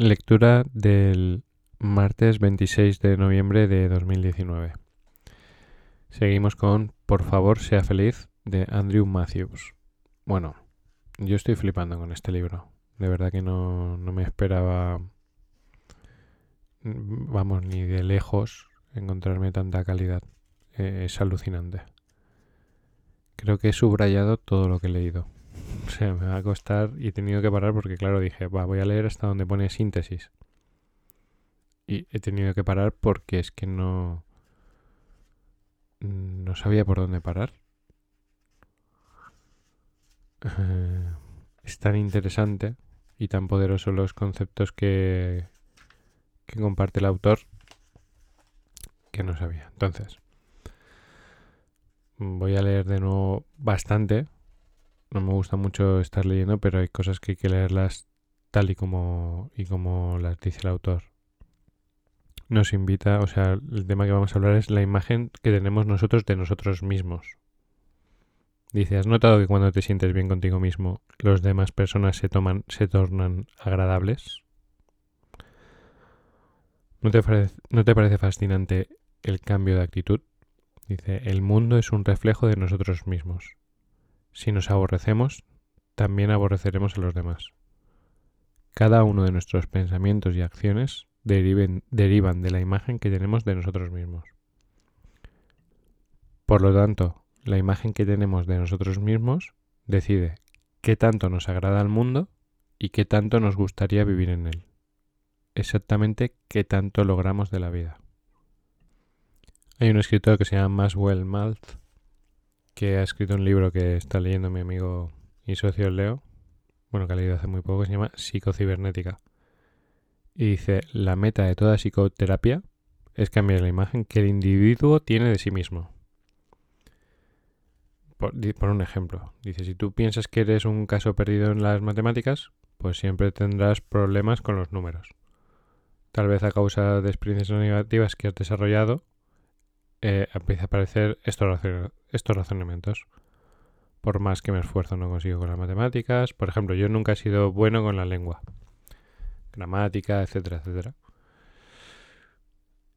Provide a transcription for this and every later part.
Lectura del martes 26 de noviembre de 2019. Seguimos con Por favor, sea feliz de Andrew Matthews. Bueno, yo estoy flipando con este libro. De verdad que no, no me esperaba, vamos, ni de lejos encontrarme tanta calidad. Eh, es alucinante. Creo que he subrayado todo lo que he leído. O sea, me va a costar y he tenido que parar porque, claro, dije, voy a leer hasta donde pone síntesis. Y he tenido que parar porque es que no. No sabía por dónde parar. Eh, es tan interesante y tan poderoso los conceptos que, que comparte el autor que no sabía. Entonces, voy a leer de nuevo bastante no me gusta mucho estar leyendo, pero hay cosas que hay que leerlas tal y como, y como las dice el autor. Nos invita, o sea, el tema que vamos a hablar es la imagen que tenemos nosotros de nosotros mismos. Dice, ¿has notado que cuando te sientes bien contigo mismo, los demás personas se toman, se tornan agradables? ¿No te, ¿No te parece fascinante el cambio de actitud? Dice, el mundo es un reflejo de nosotros mismos. Si nos aborrecemos, también aborreceremos a los demás. Cada uno de nuestros pensamientos y acciones derivan de la imagen que tenemos de nosotros mismos. Por lo tanto, la imagen que tenemos de nosotros mismos decide qué tanto nos agrada al mundo y qué tanto nos gustaría vivir en él. Exactamente qué tanto logramos de la vida. Hay un escritor que se llama Maswell Maltz que ha escrito un libro que está leyendo mi amigo y socio Leo, bueno, que ha leído hace muy poco, que se llama Psicocibernética. Y dice, la meta de toda psicoterapia es cambiar la imagen que el individuo tiene de sí mismo. Por, por, un ejemplo, dice, si tú piensas que eres un caso perdido en las matemáticas, pues siempre tendrás problemas con los números. Tal vez a causa de experiencias negativas que has desarrollado eh, empieza a aparecer estos, razonamientos. Por más que me esfuerzo no consigo con las matemáticas. Por ejemplo, yo nunca he sido bueno con la lengua. Gramática, etcétera, etcétera.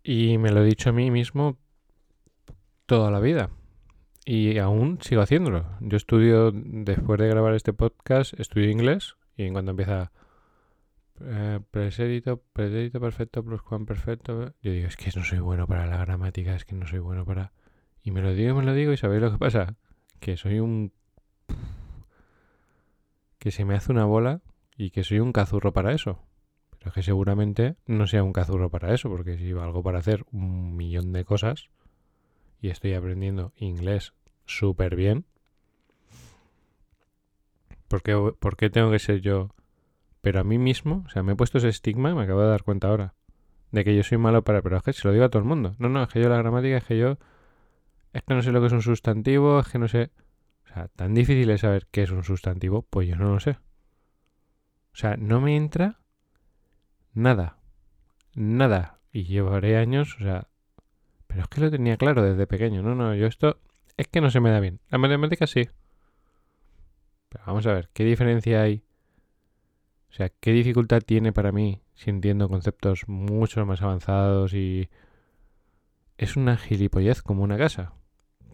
Y me lo he dicho a mí mismo toda la vida. Y aún sigo haciéndolo. Yo estudio, después de grabar este podcast, estudio inglés. Y en cuanto empieza eh, pretérito, pretérito perfecto, perfecto. Yo digo, es que no soy bueno para la gramática, es que no soy bueno para... Y me lo digo, me lo digo y ¿sabéis lo que pasa? Que soy un... Que se me hace una bola y que soy un cazurro para eso. Pero es que seguramente no sea un cazurro para eso, porque si valgo para hacer un millón de cosas y estoy aprendiendo inglés súper bien, ¿por qué, ¿por qué tengo que ser yo pero a mí mismo, o sea, me he puesto ese estigma, me acabo de dar cuenta ahora, de que yo soy malo para... Pero es que se lo digo a todo el mundo. No, no, es que yo la gramática, es que yo... Es que no sé lo que es un sustantivo, es que no sé... O sea, tan difícil es saber qué es un sustantivo, pues yo no lo sé. O sea, no me entra nada. Nada. Y llevaré años, o sea... Pero es que lo tenía claro desde pequeño. No, no, yo esto... Es que no se me da bien. La matemática sí. Pero vamos a ver, ¿qué diferencia hay o sea, ¿qué dificultad tiene para mí si entiendo conceptos mucho más avanzados y... Es una gilipollez como una casa.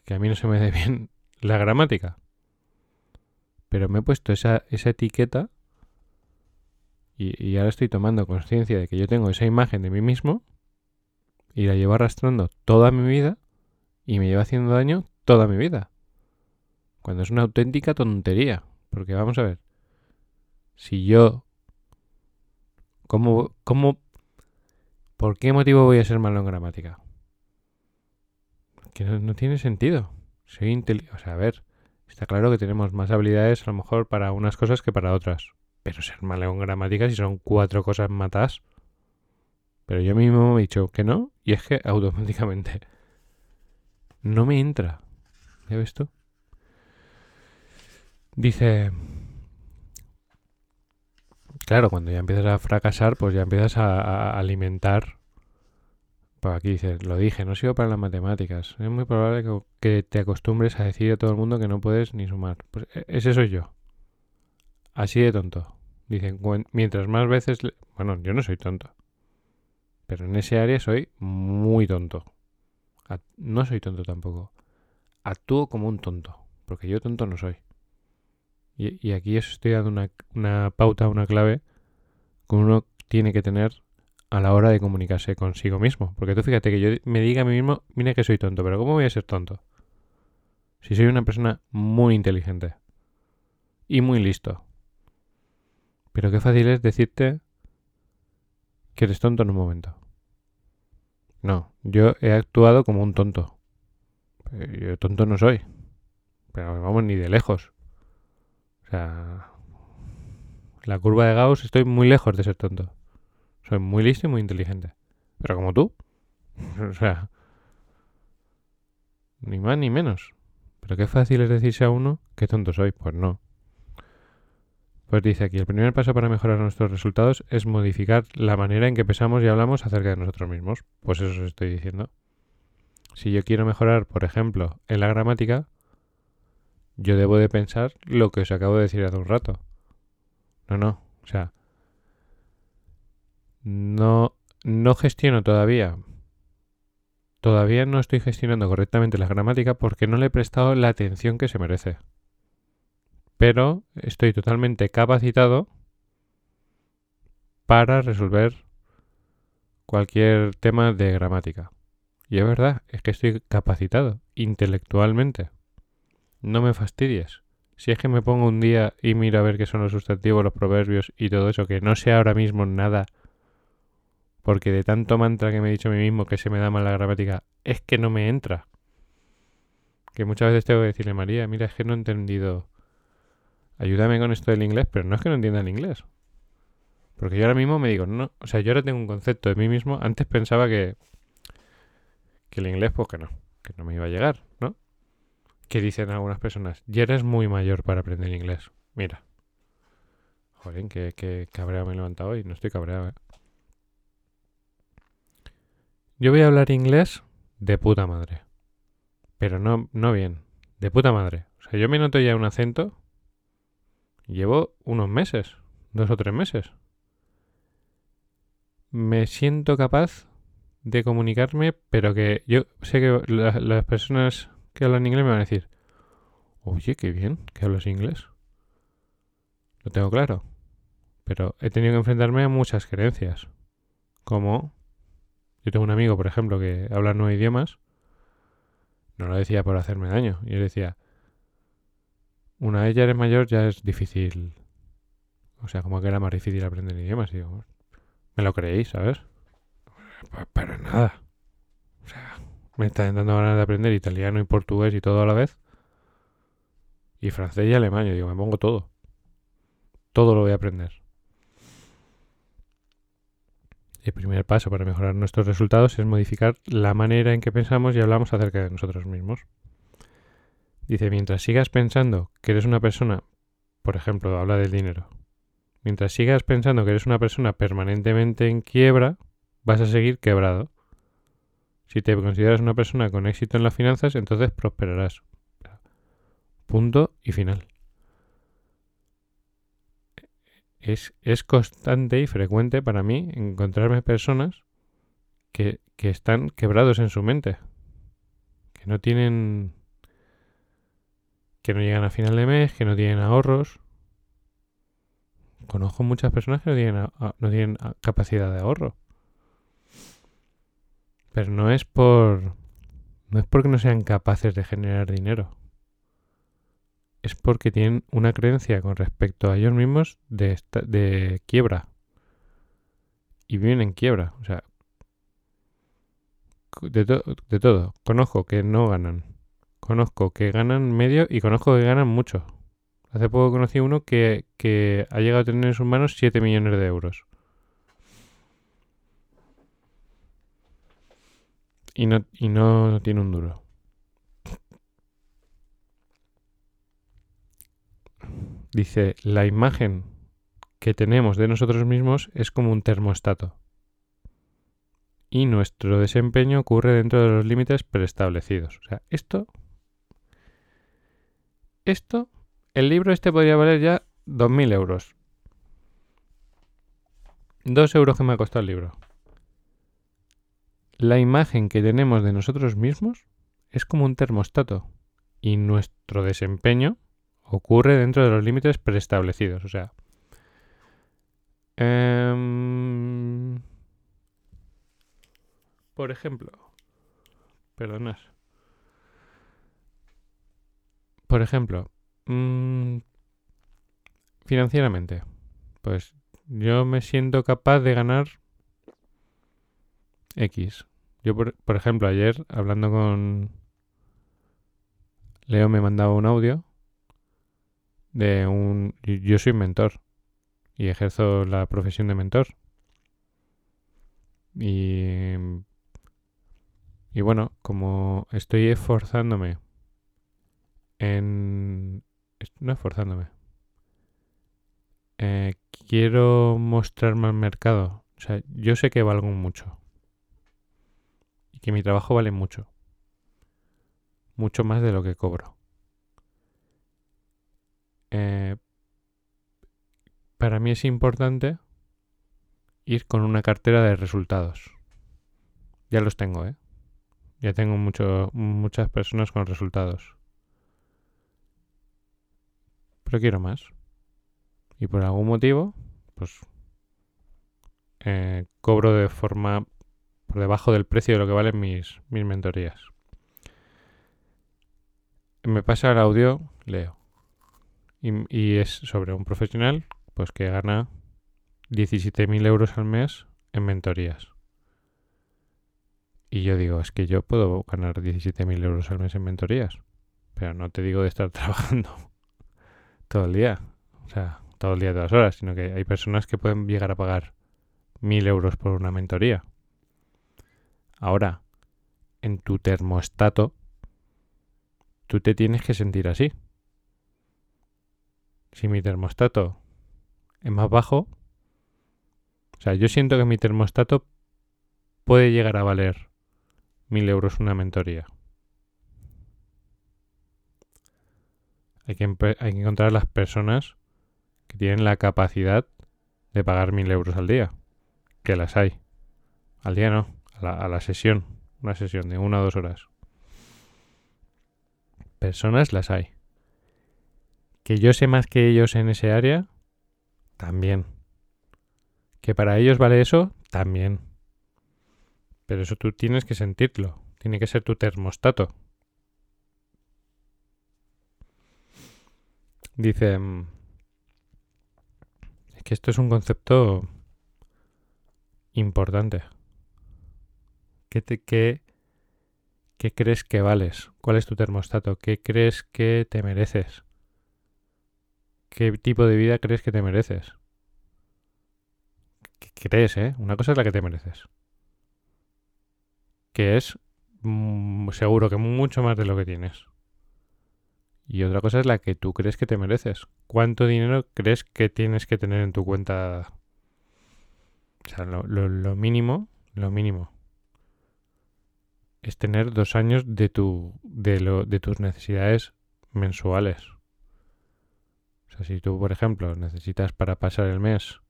Que a mí no se me dé bien la gramática. Pero me he puesto esa, esa etiqueta y, y ahora estoy tomando conciencia de que yo tengo esa imagen de mí mismo y la llevo arrastrando toda mi vida y me lleva haciendo daño toda mi vida. Cuando es una auténtica tontería. Porque vamos a ver, si yo ¿Cómo, cómo, ¿Por qué motivo voy a ser malo en gramática? Que no, tiene sentido. Soy O sea, a ver, está claro que tenemos más habilidades a lo mejor para unas cosas que para otras. Pero ser malo en gramática si son cuatro cosas matas. Pero yo mismo me he dicho que no y es que automáticamente no me entra. ¿Ya ves tú? Dice, Claro, cuando ya empiezas a fracasar, pues ya empiezas a, alimentar. Pues aquí dice, lo dije, no sigo para las matemáticas. Es muy probable que, te acostumbres a decir a todo el mundo que no puedes ni sumar. Pues e, ese soy yo. Así de tonto. Dicen, mientras más veces... Bueno, yo no soy tonto. Pero en ese área soy muy tonto. No soy tonto tampoco. Actúo como un tonto. Porque yo tonto no soy. Y, aquí estoy dando una, una pauta, una clave que uno tiene que tener a la hora de comunicarse consigo mismo. Porque tú fíjate que yo me diga a mí mismo, mira que soy tonto, pero ¿cómo voy a ser tonto? Si soy una persona muy inteligente y muy listo. Pero qué fácil es decirte que eres tonto en un momento. No, yo he actuado como un tonto. Yo tonto no soy. Pero vamos, ni de lejos. O sea, la curva de Gauss estoy muy lejos de ser tonto. Soy muy listo y muy inteligente. Pero como tú. o sea, ni más ni menos. Pero qué fácil es decirse a uno que tonto soy. Pues no. Pues dice aquí, el primer paso para mejorar nuestros resultados es modificar la manera en que pensamos y hablamos acerca de nosotros mismos. Pues eso os estoy diciendo. Si yo quiero mejorar, por ejemplo, en la gramática, yo debo de pensar lo que os acabo de decir hace un rato. No, no. O sea, no, no gestiono todavía. Todavía no estoy gestionando correctamente la gramática porque no le he prestado la atención que se merece pero estoy totalmente capacitado para resolver cualquier tema de gramática. Y es verdad, es que estoy capacitado intelectualmente. No me fastidies. Si es que me pongo un día y miro a ver qué son los sustantivos, los proverbios y todo eso, que no sé ahora mismo nada, porque de tanto mantra que me he dicho a mí mismo que se me da mal la gramática, es que no me entra. Que muchas veces tengo que decirle, María, mira, es que no he entendido ayúdame con esto del inglés, pero no es que no entienda el inglés. Porque yo ahora mismo me digo, no, o sea, yo ahora tengo un concepto de mí mismo, antes pensaba que, que el inglés, pues que no, que no me iba a llegar, ¿no? Que dicen algunas personas, ya eres muy mayor para aprender inglés. Mira. Joder, que, que cabreado me he levantado hoy, no estoy cabreado, ¿eh? Yo voy a hablar inglés de puta madre. Pero no, no bien, de puta madre. O sea, yo me noto ya un acento Llevo unos meses, dos o tres meses. Me siento capaz de comunicarme, pero que yo sé que las personas que hablan inglés me van a decir, oye, qué bien que hablas inglés. Lo tengo claro. Pero he tenido que enfrentarme a muchas creencias. Como yo tengo un amigo, por ejemplo, que habla nueve idiomas. No lo decía por hacerme daño. Yo decía, una vez ya eres mayor ya es difícil. O sea, como que era más difícil aprender idiomas. Digo, me lo creéis, ¿sabes? Pues para nada. O sea, me está dando ganas de aprender italiano y portugués y todo a la vez. Y francés y alemán. Yo digo, me pongo todo. Todo lo voy a aprender. El primer paso para mejorar nuestros resultados es modificar la manera en que pensamos y hablamos acerca de nosotros mismos. Dice, mientras sigas pensando que eres una persona, por ejemplo, habla del dinero, mientras sigas pensando que eres una persona permanentemente en quiebra, vas a seguir quebrado. Si te consideras una persona con éxito en las finanzas, entonces prosperarás. Punto y final. Es, es constante y frecuente para mí encontrarme personas que, que están quebrados en su mente, que no tienen que no llegan a final de mes, que no tienen ahorros. Conozco muchas personas que no tienen, no tienen capacidad de ahorro. Pero no es por. No es porque no sean capaces de generar dinero. Es porque tienen una creencia con respecto a ellos mismos de, de quiebra. Y viven en quiebra. O sea. De, de todo. Conozco que no ganan Conozco que ganan medio y conozco que ganan mucho. Hace poco conocí uno que, que ha llegado a tener en sus manos 7 millones de euros. Y no, tiene un duro. Dice, la imagen que tenemos de nosotros mismos es como un termostato. Y nuestro desempeño ocurre dentro de los límites preestablecidos. O sea, esto esto, el libro este podría valer ya 2.000 euros. Dos euros que me ha costado el libro. La imagen que tenemos de nosotros mismos es como un termostato y nuestro desempeño ocurre dentro de los límites preestablecidos. O sea, em, por ejemplo, perdonad. Por ejemplo, mm, financieramente, pues yo me siento capaz de ganar X. Yo, por, por ejemplo, ayer hablando con Leo me mandaba un audio de un... Yo soy mentor y ejerzo la profesión de mentor. Y... Y bueno, como estoy esforzándome en... No esforzándome. Eh, quiero mostrarme al mercado. O sea, yo sé que valgo mucho. Y que mi trabajo vale mucho. Mucho más de lo que cobro. Eh, para mí es importante ir con una cartera de resultados. Ya los tengo, ¿eh? Ya tengo mucho, muchas personas con resultados. Pero quiero más. Y por algún motivo, pues eh, cobro de forma por debajo del precio de lo que valen mis, mentorías. Me pasa el audio, leo. Y, es sobre un profesional pues que gana 17.000 euros al mes en mentorías. Y yo digo, es que yo puedo ganar 17.000 euros al mes en mentorías. Pero no te digo de estar trabajando todo el día. O sea, todo el día, todas horas. Sino que hay personas que pueden llegar a pagar 1.000 euros por una mentoría. Ahora, en tu termostato, tú te tienes que sentir así si mi termostato es más bajo, o sea, yo siento que mi termostato puede llegar a valer mil euros una mentoría. Hay que, hay que encontrar las personas que tienen la capacidad de pagar mil euros al día. Que las hay. Al día no, a la, sesión. Una sesión de una o dos horas. Personas las hay. Que yo sé más que ellos en ese área, también. Que para ellos vale eso, también. Pero eso tú tienes que sentirlo. Tiene que ser tu termostato. Dice... Mm, es que esto es un concepto importante. ¿Qué, te, qué, ¿Qué crees que vales? ¿Cuál es tu termostato? ¿Qué crees que te mereces? ¿Qué tipo de vida crees que te mereces? ¿Qué crees, eh? Una cosa es la que te mereces. Que es mm, seguro que mucho más de lo que tienes. Y otra cosa es la que tú crees que te mereces. ¿Cuánto dinero crees que tienes que tener en tu cuenta? O sea, lo, lo mínimo, lo mínimo. Es tener dos años de, tu, de, lo, de tus necesidades mensuales si tú, por ejemplo, necesitas para pasar el mes,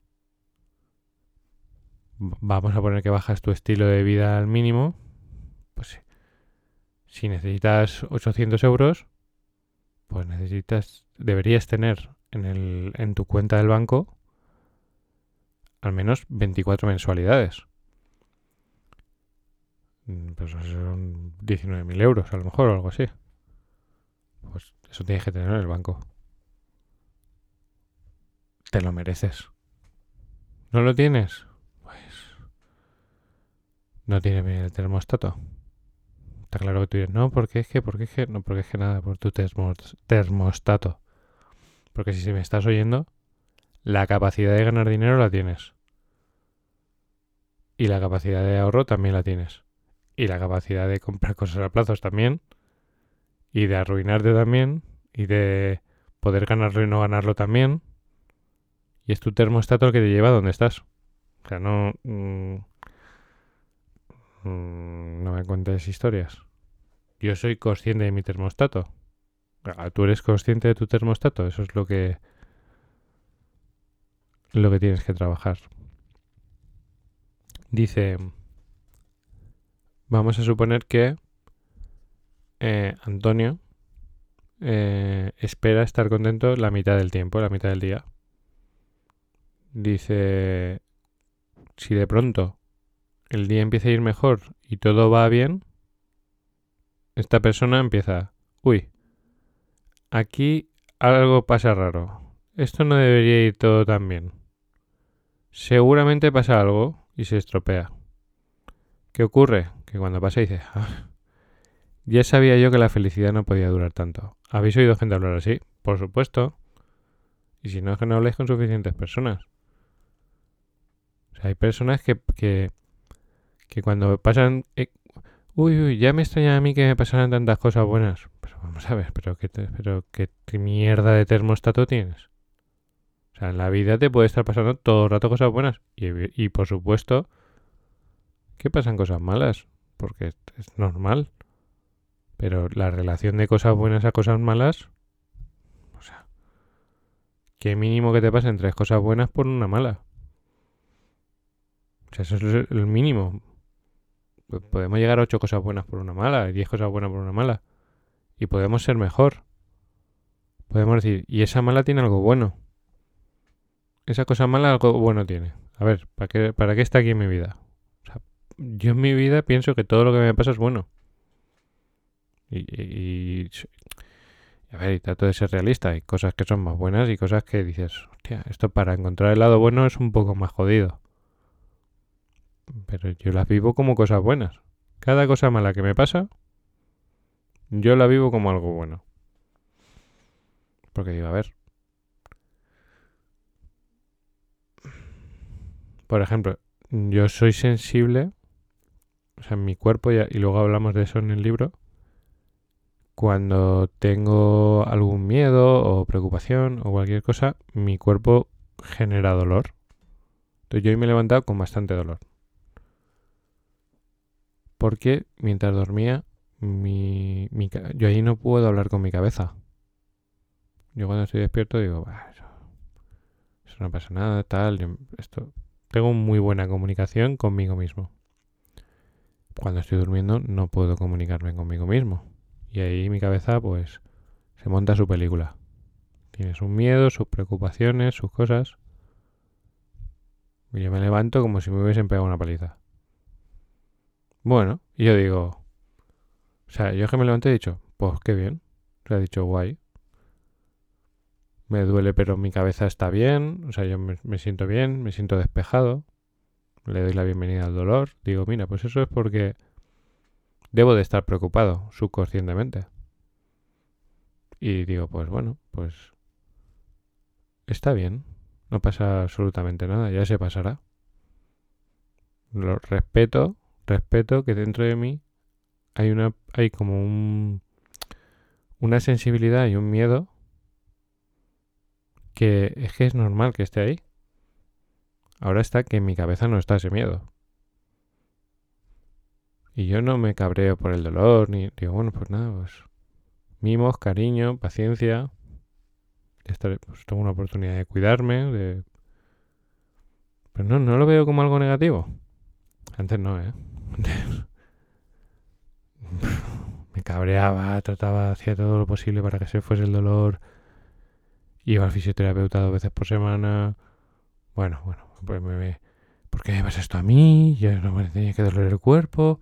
vamos a poner que bajas tu estilo de vida al mínimo, pues si necesitas 800 euros, pues necesitas, deberías tener en, el, en tu cuenta del banco al menos 24 mensualidades. Mm, pues son 19.000 euros a lo mejor o algo así. Pues eso tienes que tener en el banco. Te lo mereces. ¿No lo tienes? Pues... No tiene bien el termostato. Está claro que tú dices, no, porque es que, porque es que, no, porque es que nada, por tu termostato. Porque si me estás oyendo, la capacidad de ganar dinero la tienes. Y la capacidad de ahorro también la tienes. Y la capacidad de comprar cosas a plazos también. Y de arruinarte también. Y de poder ganarlo y no ganarlo también. Y es tu termostato el que te lleva a donde estás. O sea, no... Mm, mm, no me cuentes historias. Yo soy consciente de mi termostato. Tú eres consciente de tu termostato. Eso es lo que... Lo que tienes que trabajar. Dice, vamos a suponer que eh, Antonio eh, espera estar contento la mitad del tiempo, la mitad del día. Dice, si de pronto el día empieza a ir mejor y todo va bien, esta persona empieza, uy, aquí algo pasa raro. Esto no debería ir todo tan bien. Seguramente pasa algo y se estropea. ¿Qué ocurre? Que cuando pasa dice, ah, ya sabía yo que la felicidad no podía durar tanto. ¿Habéis oído gente hablar así? Por supuesto. Y si no es que no habléis con suficientes personas. O sea, hay personas que, que, que cuando pasan... Eh, uy, uy, ya me extraña a mí que me pasaran tantas cosas buenas. Pero vamos a ver, pero qué, pero qué mierda de termostato tienes. O sea, en la vida te puede estar pasando todo el rato cosas buenas. Y, y por supuesto que pasan cosas malas. Porque es normal. Pero la relación de cosas buenas a cosas malas. O sea. Qué mínimo que te pasen tres cosas buenas por una mala. O sea, eso es el mínimo. Podemos llegar a ocho cosas buenas por una mala, diez cosas buenas por una mala. Y podemos ser mejor. Podemos decir, y esa mala tiene algo bueno esa cosa mala algo bueno tiene. A ver, ¿para qué, ¿para está aquí en mi vida? Yo en mi vida pienso que todo lo que me pasa es bueno. Y, a ver, y trato de ser realista. Hay cosas que son más buenas y cosas que dices, hostia, esto para encontrar el lado bueno es un poco más jodido. Pero yo las vivo como cosas buenas. Cada cosa mala que me pasa, yo la vivo como algo bueno. Porque digo, a ver, Por ejemplo, yo soy sensible, o sea, en mi cuerpo, y, luego hablamos de eso en el libro, cuando tengo algún miedo o preocupación o cualquier cosa, mi cuerpo genera dolor. Entonces yo hoy me he levantado con bastante dolor. Porque mientras dormía, mi, yo ahí no puedo hablar con mi cabeza. Yo cuando estoy despierto digo, eso, eso, no pasa nada, tal, esto tengo muy buena comunicación conmigo mismo. Cuando estoy durmiendo no puedo comunicarme conmigo mismo. Y ahí mi cabeza pues se monta su película. Tiene sus miedos, sus preocupaciones, sus cosas. Y yo me levanto como si me hubiesen pegado una paliza. Bueno, y yo digo... O sea, yo que me levanté he dicho, pues qué bien. Le ha dicho guay me duele pero mi cabeza está bien, o sea, yo me, siento bien, me siento despejado, le doy la bienvenida al dolor, digo, mira, pues eso es porque debo de estar preocupado subconscientemente. Y digo, pues bueno, pues está bien, no pasa absolutamente nada, ya se pasará. Lo respeto, respeto que dentro de mí hay una hay como un una sensibilidad y un miedo que es que es normal que esté ahí. Ahora está que en mi cabeza no está ese miedo. Y yo no me cabreo por el dolor, ni digo, bueno, pues nada, pues mimos, cariño, paciencia. pues tengo una oportunidad de cuidarme, de... Pero no, no lo veo como algo negativo. Antes no, ¿eh? me cabreaba, trataba, hacía todo lo posible para que se fuese el dolor Iba al fisioterapeuta dos veces por semana. Bueno, bueno, pues me, ¿por qué me esto a mí? Ya no me tenía que doler el cuerpo.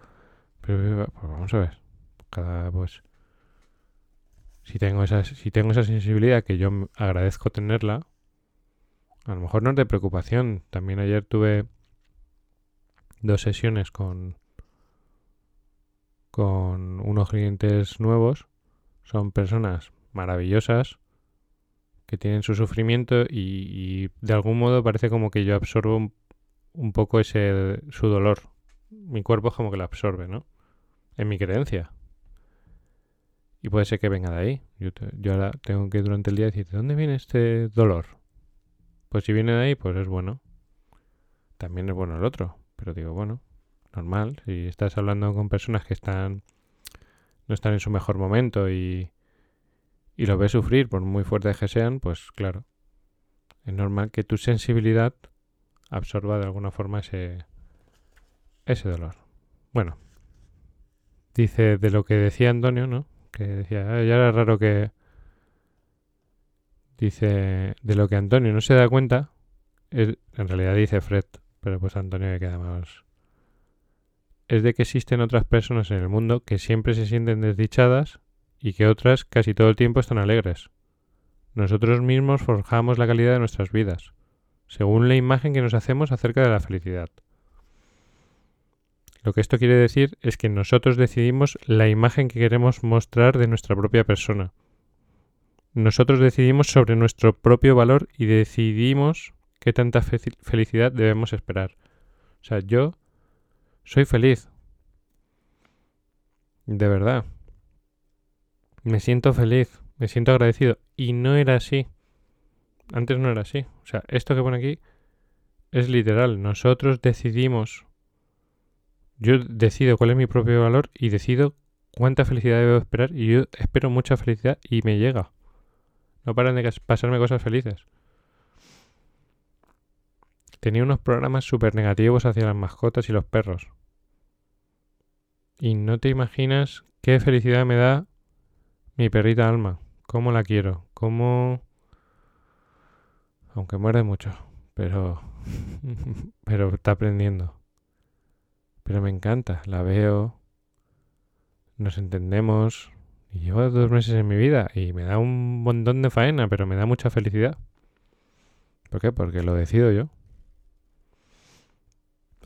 Pero pues vamos a ver. Cada pues si tengo esa si tengo esa sensibilidad que yo agradezco tenerla, a lo mejor no es de preocupación. También ayer tuve dos sesiones con con unos clientes nuevos. Son personas maravillosas que tienen su sufrimiento y, de algún modo parece como que yo absorbo un, poco ese su dolor. Mi cuerpo es como que lo absorbe, ¿no? En mi creencia. Y puede ser que venga de ahí. Yo, yo ahora tengo que durante el día decir, ¿de dónde viene este dolor? Pues si viene de ahí, pues es bueno. También es bueno el otro. Pero digo, bueno, normal. Si estás hablando con personas que están no están en su mejor momento y, y lo ves sufrir, por muy fuertes que sean, pues claro, es normal que tu sensibilidad absorba de alguna forma ese, ese dolor. Bueno, dice de lo que decía Antonio, ¿no? Que decía, "Ah, ya era raro que... Dice, de lo que Antonio no se da cuenta, en realidad dice Fred, pero pues Antonio le queda más... Es de que existen otras personas en el mundo que siempre se sienten desdichadas y que otras casi todo el tiempo están alegres. Nosotros mismos forjamos la calidad de nuestras vidas, según la imagen que nos hacemos acerca de la felicidad. Lo que esto quiere decir es que nosotros decidimos la imagen que queremos mostrar de nuestra propia persona. Nosotros decidimos sobre nuestro propio valor y decidimos qué tanta fe- felicidad debemos esperar. O sea, yo soy feliz. De verdad. Me siento feliz, me siento agradecido. Y no era así. Antes no era así. O sea, esto que pone aquí es literal. Nosotros decidimos. Yo decido cuál es mi propio valor y decido cuánta felicidad debo esperar. Y yo espero mucha felicidad y me llega. No paran de pasarme cosas felices. Tenía unos programas súper negativos hacia las mascotas y los perros. Y no te imaginas qué felicidad me da mi perrita Alma. Cómo la quiero. Cómo... Aunque muerde mucho. Pero... pero está aprendiendo. Pero me encanta. La veo. Nos entendemos. Y llevo dos meses en mi vida. Y me da un montón de faena. Pero me da mucha felicidad. ¿Por qué? Porque lo decido yo.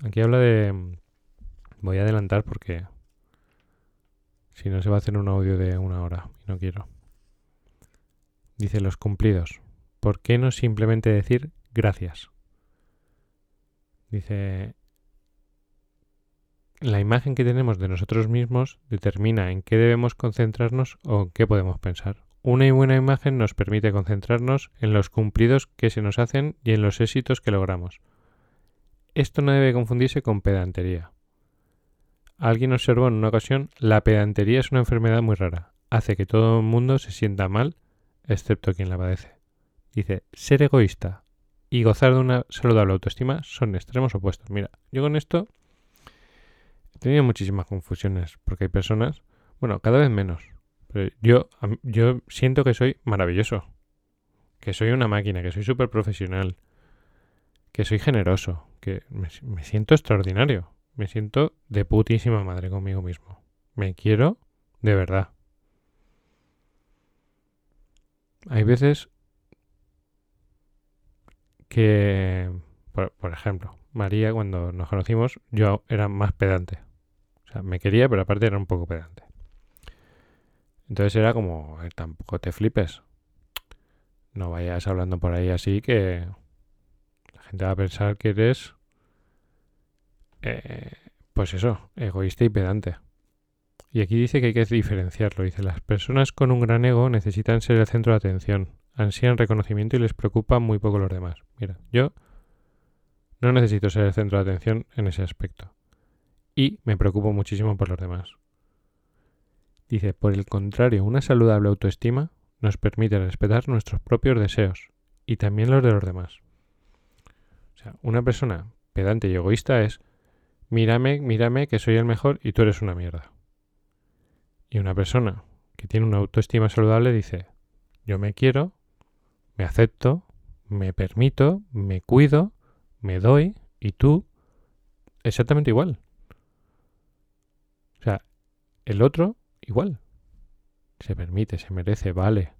Aquí habla de... Voy a adelantar porque... Si no se va a hacer un audio de una hora. Y no quiero. Dice los cumplidos. ¿Por qué no simplemente decir gracias? Dice, la imagen que tenemos de nosotros mismos determina en qué debemos concentrarnos o en qué podemos pensar. Una buena imagen nos permite concentrarnos en los cumplidos que se nos hacen y en los éxitos que logramos. Esto no debe confundirse con pedantería. Alguien observó en una ocasión, la pedantería es una enfermedad muy rara. Hace que todo el mundo se sienta mal, excepto quien la padece. Dice, ser egoísta y gozar de una saludable autoestima son extremos opuestos. Mira, yo con esto he tenido muchísimas confusiones, porque hay personas, bueno, cada vez menos, pero yo, yo siento que soy maravilloso, que soy una máquina, que soy súper profesional, que soy generoso, que me siento extraordinario, me siento de putísima madre conmigo mismo. Me quiero de verdad. Hay veces que, por, ejemplo, María, cuando nos conocimos, yo era más pedante. O sea, me quería, pero aparte era un poco pedante. Entonces era como, "Eh, tampoco te flipes. No vayas hablando por ahí así que la gente va a pensar que eres, eh, pues eso, egoísta y pedante. Y aquí dice que hay que diferenciarlo. Dice, las personas con un gran ego necesitan ser el centro de atención, ansían reconocimiento y les preocupa muy poco los demás. Mira, yo no necesito ser el centro de atención en ese aspecto. Y me preocupo muchísimo por los demás. Dice, por el contrario, una saludable autoestima nos permite respetar nuestros propios deseos y también los de los demás. O sea, una persona pedante y egoísta es, mírame, mírame que soy el mejor y tú eres una mierda. Y una persona que tiene una autoestima saludable dice, yo me quiero, me acepto, me permito, me cuido, me doy y tú exactamente igual. O sea, el otro igual. Se permite, se merece, vale.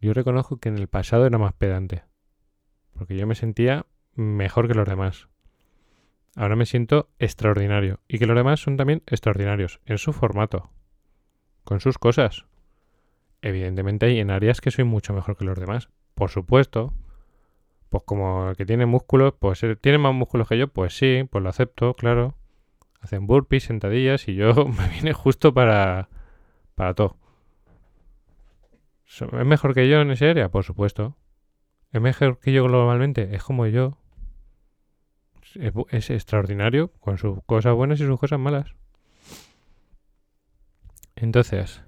Yo reconozco que en el pasado era más pedante. Porque yo me sentía mejor que los demás. Ahora me siento extraordinario. Y que los demás son también extraordinarios. En su formato. Con sus cosas. Evidentemente hay en áreas que soy mucho mejor que los demás. Por supuesto. Pues como el que tiene músculos, pues tiene más músculos que yo, pues sí, pues lo acepto, claro. Hacen burpees, sentadillas y yo me viene justo para, para todo. ¿Es mejor que yo en esa área? Por supuesto. ¿Es mejor que yo globalmente? Es como yo. Es, extraordinario con sus cosas buenas y sus cosas malas. Entonces,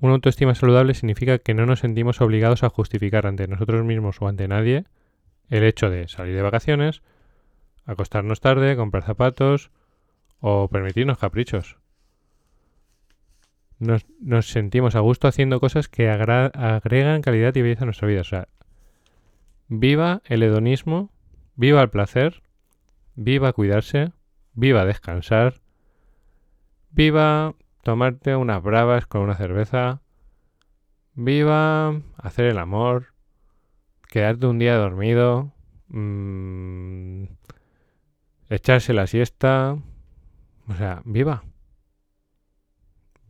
una autoestima saludable significa que no nos sentimos obligados a justificar ante nosotros mismos o ante nadie el hecho de salir de vacaciones, acostarnos tarde, comprar zapatos o permitirnos caprichos. Nos, nos sentimos a gusto haciendo cosas que agregan calidad y belleza a nuestra vida. O sea, viva el hedonismo, viva el placer, viva cuidarse, viva descansar, viva tomarte unas bravas con una cerveza, viva hacer el amor, quedarte un día dormido, mm, echarse la siesta, o sea, viva.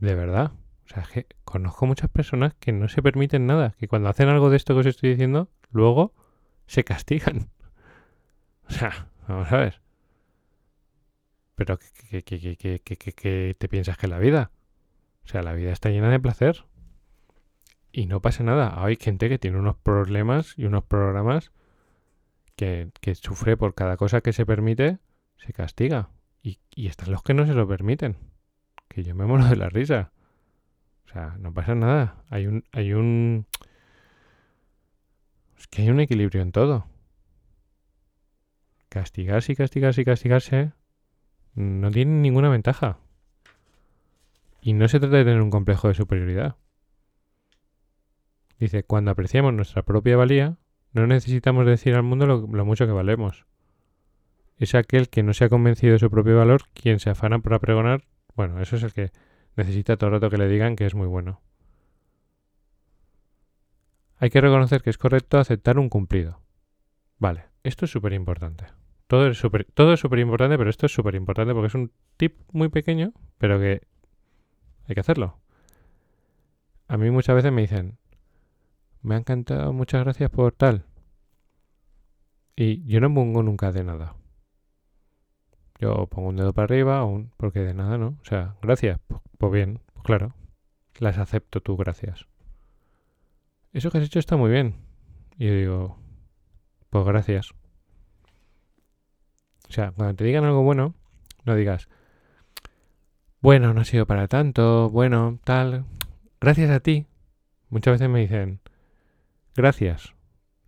De verdad. O sea, es que conozco muchas personas que no se permiten nada, que cuando hacen algo de esto que os estoy diciendo, luego se castigan. O sea, vamos a ver. Pero ¿qué, qué, qué, qué, te piensas que es la vida? O sea, la vida está llena de placer. Y no pasa nada. Hay gente que tiene unos problemas y unos programas que, que sufre por cada cosa que se permite, se castiga. Y, y están los que no se lo permiten. Que yo me muero de la risa. O sea, no pasa nada. Hay un, hay un. Es que hay un equilibrio en todo. Castigarse y castigarse y castigarse no tiene ninguna ventaja. Y no se trata de tener un complejo de superioridad. Dice, cuando apreciamos nuestra propia valía, no necesitamos decir al mundo lo, mucho que valemos. Es aquel que no se ha convencido de su propio valor quien se afana para pregonar. Bueno, eso es el que necesita todo el rato que le digan que es muy bueno. Hay que reconocer que es correcto aceptar un cumplido. Vale, esto es súper importante. Todo es súper todo es importante, pero esto es súper importante porque es un tip muy pequeño, pero que hay que hacerlo. A mí muchas veces me dicen, me ha encantado, muchas gracias por tal. Y yo no pongo nunca de nada. Yo pongo un dedo para arriba, un, porque de nada, ¿no? O sea, gracias, pues, pues bien, pues claro. Las acepto tú, gracias. Eso que has hecho está muy bien. Y yo digo, pues gracias. O sea, cuando te digan algo bueno, no digas, bueno, no ha sido para tanto, bueno, tal, gracias a ti. Muchas veces me dicen, gracias.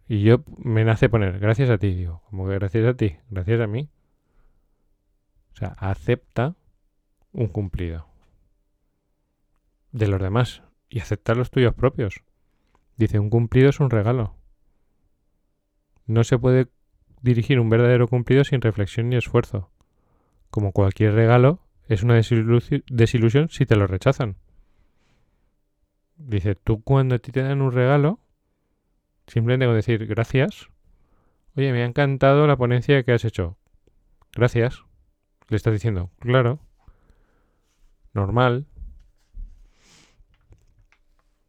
Y yo me nace poner, gracias a ti. Digo, como que gracias a ti? Gracias a mí. O sea, acepta un cumplido de los demás y aceptar los tuyos propios. Dice, un cumplido es un regalo. No se puede dirigir un verdadero cumplido sin reflexión ni esfuerzo. Como cualquier regalo, es una desilu- desilusión si te lo rechazan. Dice, tú cuando a ti te dan un regalo, simplemente con decir gracias, oye, me ha encantado la ponencia que has hecho. Gracias. Le estás diciendo, claro, normal.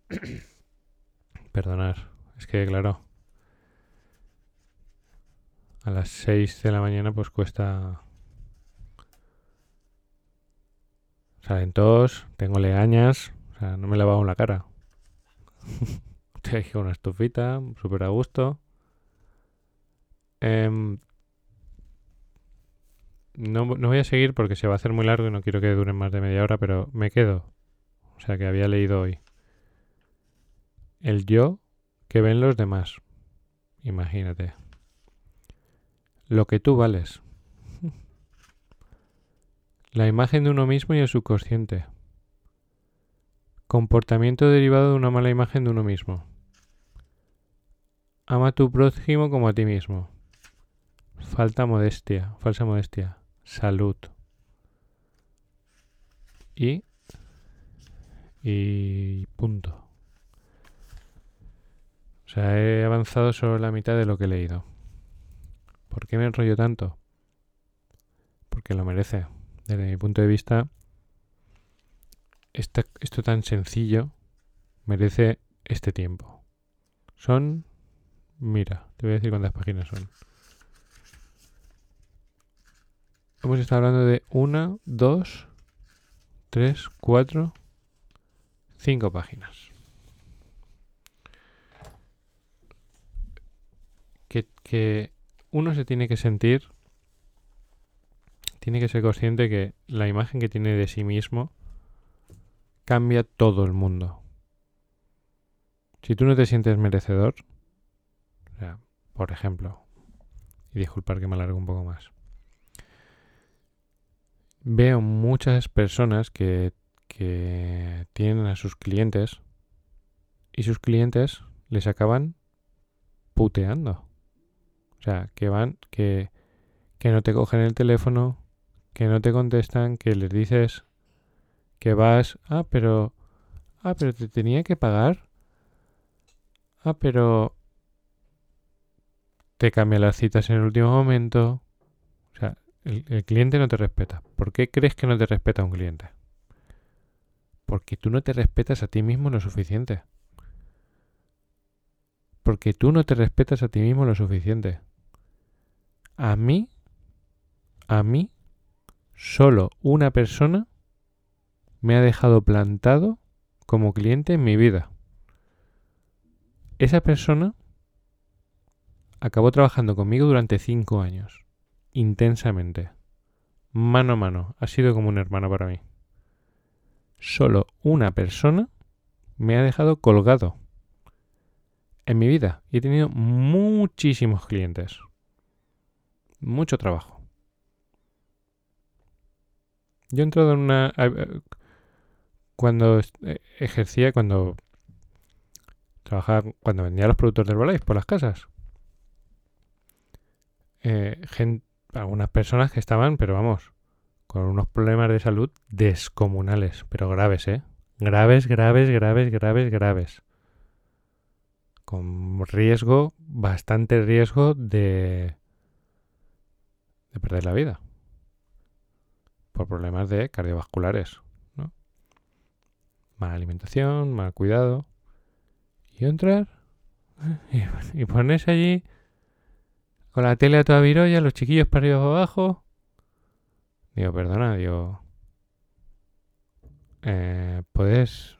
Perdonar, es que claro, a las 6 de la mañana pues cuesta... Salen tos, tengo legañas, o sea, no me he la cara. Estoy aquí con una estufita, súper a gusto. Em, no, no voy a seguir porque se va a hacer muy largo y no quiero que dure más de media hora, pero me quedo. O sea, que había leído hoy. El yo que ven los demás. Imagínate. Lo que tú vales. La imagen de uno mismo y el subconsciente. Comportamiento derivado de una mala imagen de uno mismo. Ama a tu prójimo como a ti mismo. Falta modestia, falsa modestia. Salud. Y. Y. punto. O sea, he avanzado solo la mitad de lo que he leído. ¿Por qué me enrollo tanto? Porque lo merece. Desde mi punto de vista, esto tan sencillo merece este tiempo. Son, mira, te voy a decir cuántas páginas son. Hemos estado hablando de una, dos, tres, cuatro, cinco páginas. Que, que uno se tiene que sentir, tiene que ser consciente que la imagen que tiene de sí mismo cambia todo el mundo. Si tú no te sientes merecedor, o sea, por ejemplo, y disculpar que me alargo un poco más, veo muchas personas que, que tienen a sus clientes y sus clientes les acaban puteando. O sea, que van, que, que no te cogen el teléfono, que no te contestan, que les dices que vas, ah, pero, ah, pero te tenía que pagar. Ah, pero te cambia las citas en el último momento. O sea, el, el cliente no te respeta. ¿Por qué crees que no te respeta un cliente? Porque tú no te respetas a ti mismo lo suficiente. Porque tú no te respetas a ti mismo lo suficiente. A mí, a mí, solo una persona me ha dejado plantado como cliente en mi vida. Esa persona acabó trabajando conmigo durante cinco años, intensamente, mano a mano. Ha sido como un hermano para mí. Solo una persona me ha dejado colgado en mi vida y he tenido muchísimos clientes. Mucho trabajo. Yo he entrado en una... Cuando eh, ejercía, cuando trabajaba, cuando vendía los productos de Herbalife por las casas. Eh, algunas personas que estaban, pero vamos, con unos problemas de salud descomunales, pero graves, ¿eh? Graves, graves, graves, graves, graves con riesgo, bastante riesgo de, de perder la vida por problemas de cardiovasculares, ¿no? Mala alimentación, mal cuidado. Y entrar y, ponerse allí con la tele a toda virolla, los chiquillos para abajo. Digo, perdona, digo, eh, ¿puedes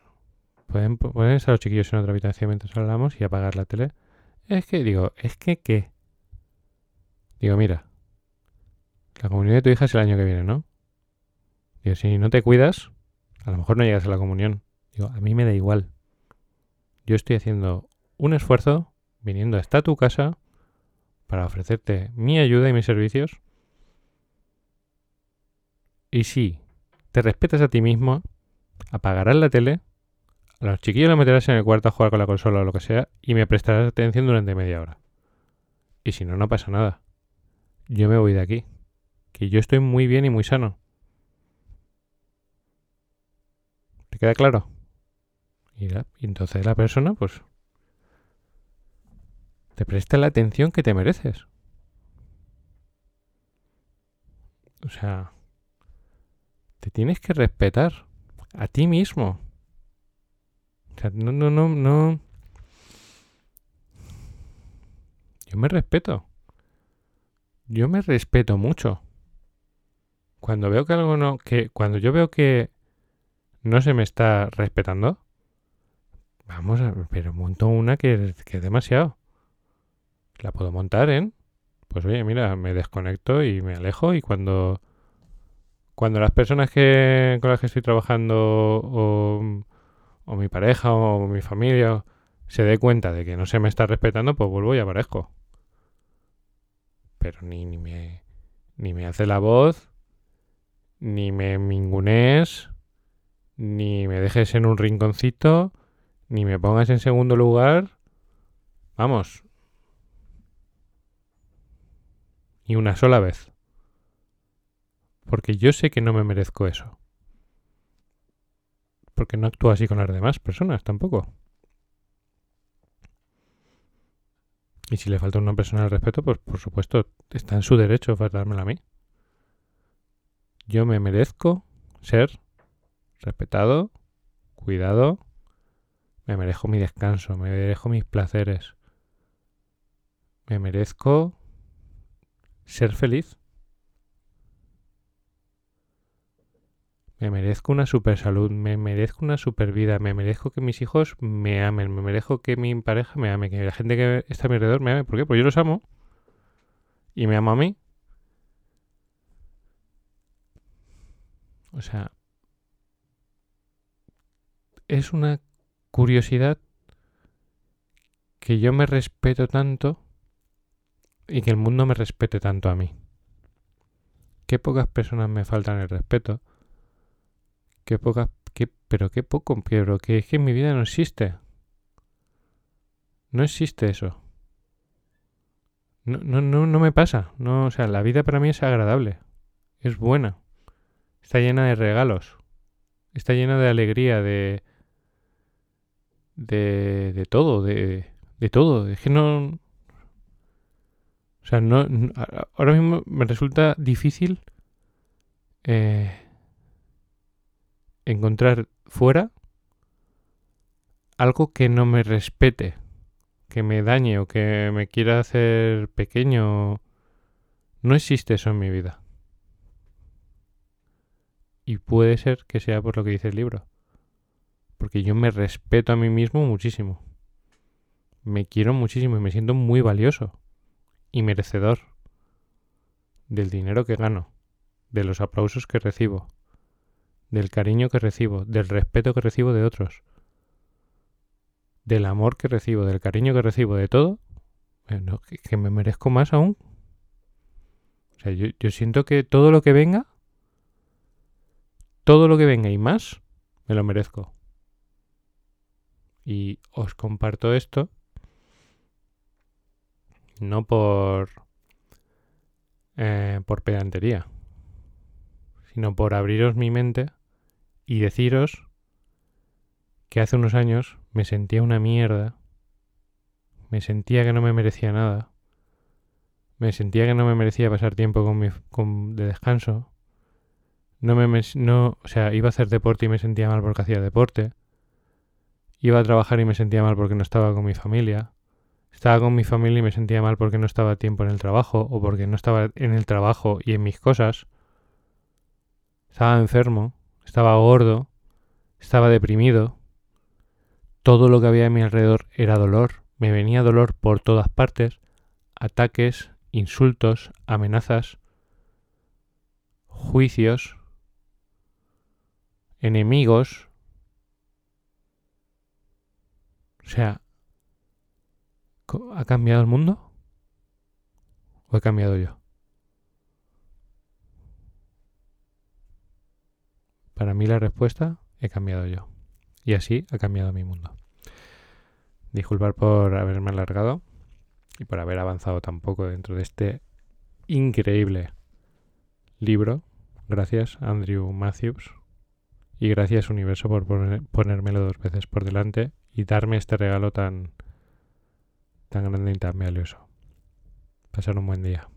Pueden ponerse a los chiquillos en otra habitación mientras hablamos y apagar la tele. Es que, digo, es que, ¿qué? Digo, mira, la comunión de tu hija es el año que viene, ¿no? Digo, si no te cuidas, a lo mejor no llegas a la comunión. Digo, a mí me da igual. Yo estoy haciendo un esfuerzo viniendo hasta tu casa para ofrecerte mi ayuda y mis servicios. Y si te respetas a ti mismo, apagarás la tele a los chiquillos los meterás en el cuarto a jugar con la consola o lo que sea y me prestarás atención durante media hora. Y si no, no pasa nada. Yo me voy de aquí. Que yo estoy muy bien y muy sano. ¿Te queda claro? Y, entonces la persona, pues, te presta la atención que te mereces. O sea, te tienes que respetar a ti mismo. O sea, no, no, no, no. Yo me respeto. Yo me respeto mucho. Cuando veo que algo no. que Cuando yo veo que no se me está respetando. Vamos a. Pero monto una que, que es demasiado. La puedo montar en. Pues oye, mira, me desconecto y me alejo. Y cuando. Cuando las personas que, con las que estoy trabajando o o mi pareja o mi familia se dé cuenta de que no se me está respetando, pues vuelvo y aparezco. Pero ni, ni, me, ni me hace la voz, ni me mingunes, ni me dejes en un rinconcito, ni me pongas en segundo lugar. Vamos. Ni una sola vez. Porque yo sé que no me merezco eso porque no actúa así con las demás personas tampoco. Y si le falta a una persona el respeto, pues por supuesto está en su derecho dármelo a mí. Yo me merezco ser respetado, cuidado, me merezco mi descanso, me merezco mis placeres, me merezco ser feliz. Me merezco una super salud, me merezco una super vida, me merezco que mis hijos me amen, me merezco que mi pareja me ame, que la gente que está a mi alrededor me ame. ¿Por qué? Porque yo los amo y me amo a mí. O sea, es una curiosidad que yo me respeto tanto y que el mundo me respete tanto a mí. qué pocas personas me faltan el respeto, qué pocas, qué, pero qué poco, pero que es que en mi vida no existe. No existe eso. No, no, no, no me pasa. No, o sea, la vida para mí es agradable. Es buena. Está llena de regalos. Está llena de alegría, de. de. de todo, de. de todo. Es que no. O sea, no, ahora mismo me resulta difícil eh, encontrar fuera algo que no me respete que me dañe o que me quiera hacer pequeño. No existe eso en mi vida. Y puede ser que sea por lo que dice el libro. Porque yo me respeto a mí mismo muchísimo. Me quiero muchísimo y me siento muy valioso y merecedor del dinero que gano, de los aplausos que recibo, del cariño que recibo, del respeto que recibo de otros del amor que recibo, del cariño que recibo, de todo, que, me merezco más aún. O sea, yo, yo siento que todo lo que venga, todo lo que venga y más, me lo merezco. Y os comparto esto no por eh, por pedantería, sino por abriros mi mente y deciros que hace unos años me sentía una mierda, me sentía que no me merecía nada, me sentía que no me merecía pasar tiempo con mi, con, de descanso, no me, no, o sea, iba a hacer deporte y me sentía mal porque hacía deporte, iba a trabajar y me sentía mal porque no estaba con mi familia, estaba con mi familia y me sentía mal porque no estaba a tiempo en el trabajo o porque no estaba en el trabajo y en mis cosas, estaba enfermo, estaba gordo, estaba deprimido, todo lo que había a mi alrededor era dolor. Me venía dolor por todas partes. Ataques, insultos, amenazas, juicios, enemigos. O sea, ¿ha cambiado el mundo? ¿O he cambiado yo? Para mí la respuesta, he cambiado yo. Y así ha cambiado mi mundo. Disculpar por haberme alargado y por haber avanzado tan poco dentro de este increíble libro. Gracias, Andrew Matthews. Y gracias, Universo, por ponérmelo dos veces por delante y darme este regalo tan, tan grande y tan valioso. Pasar un buen día.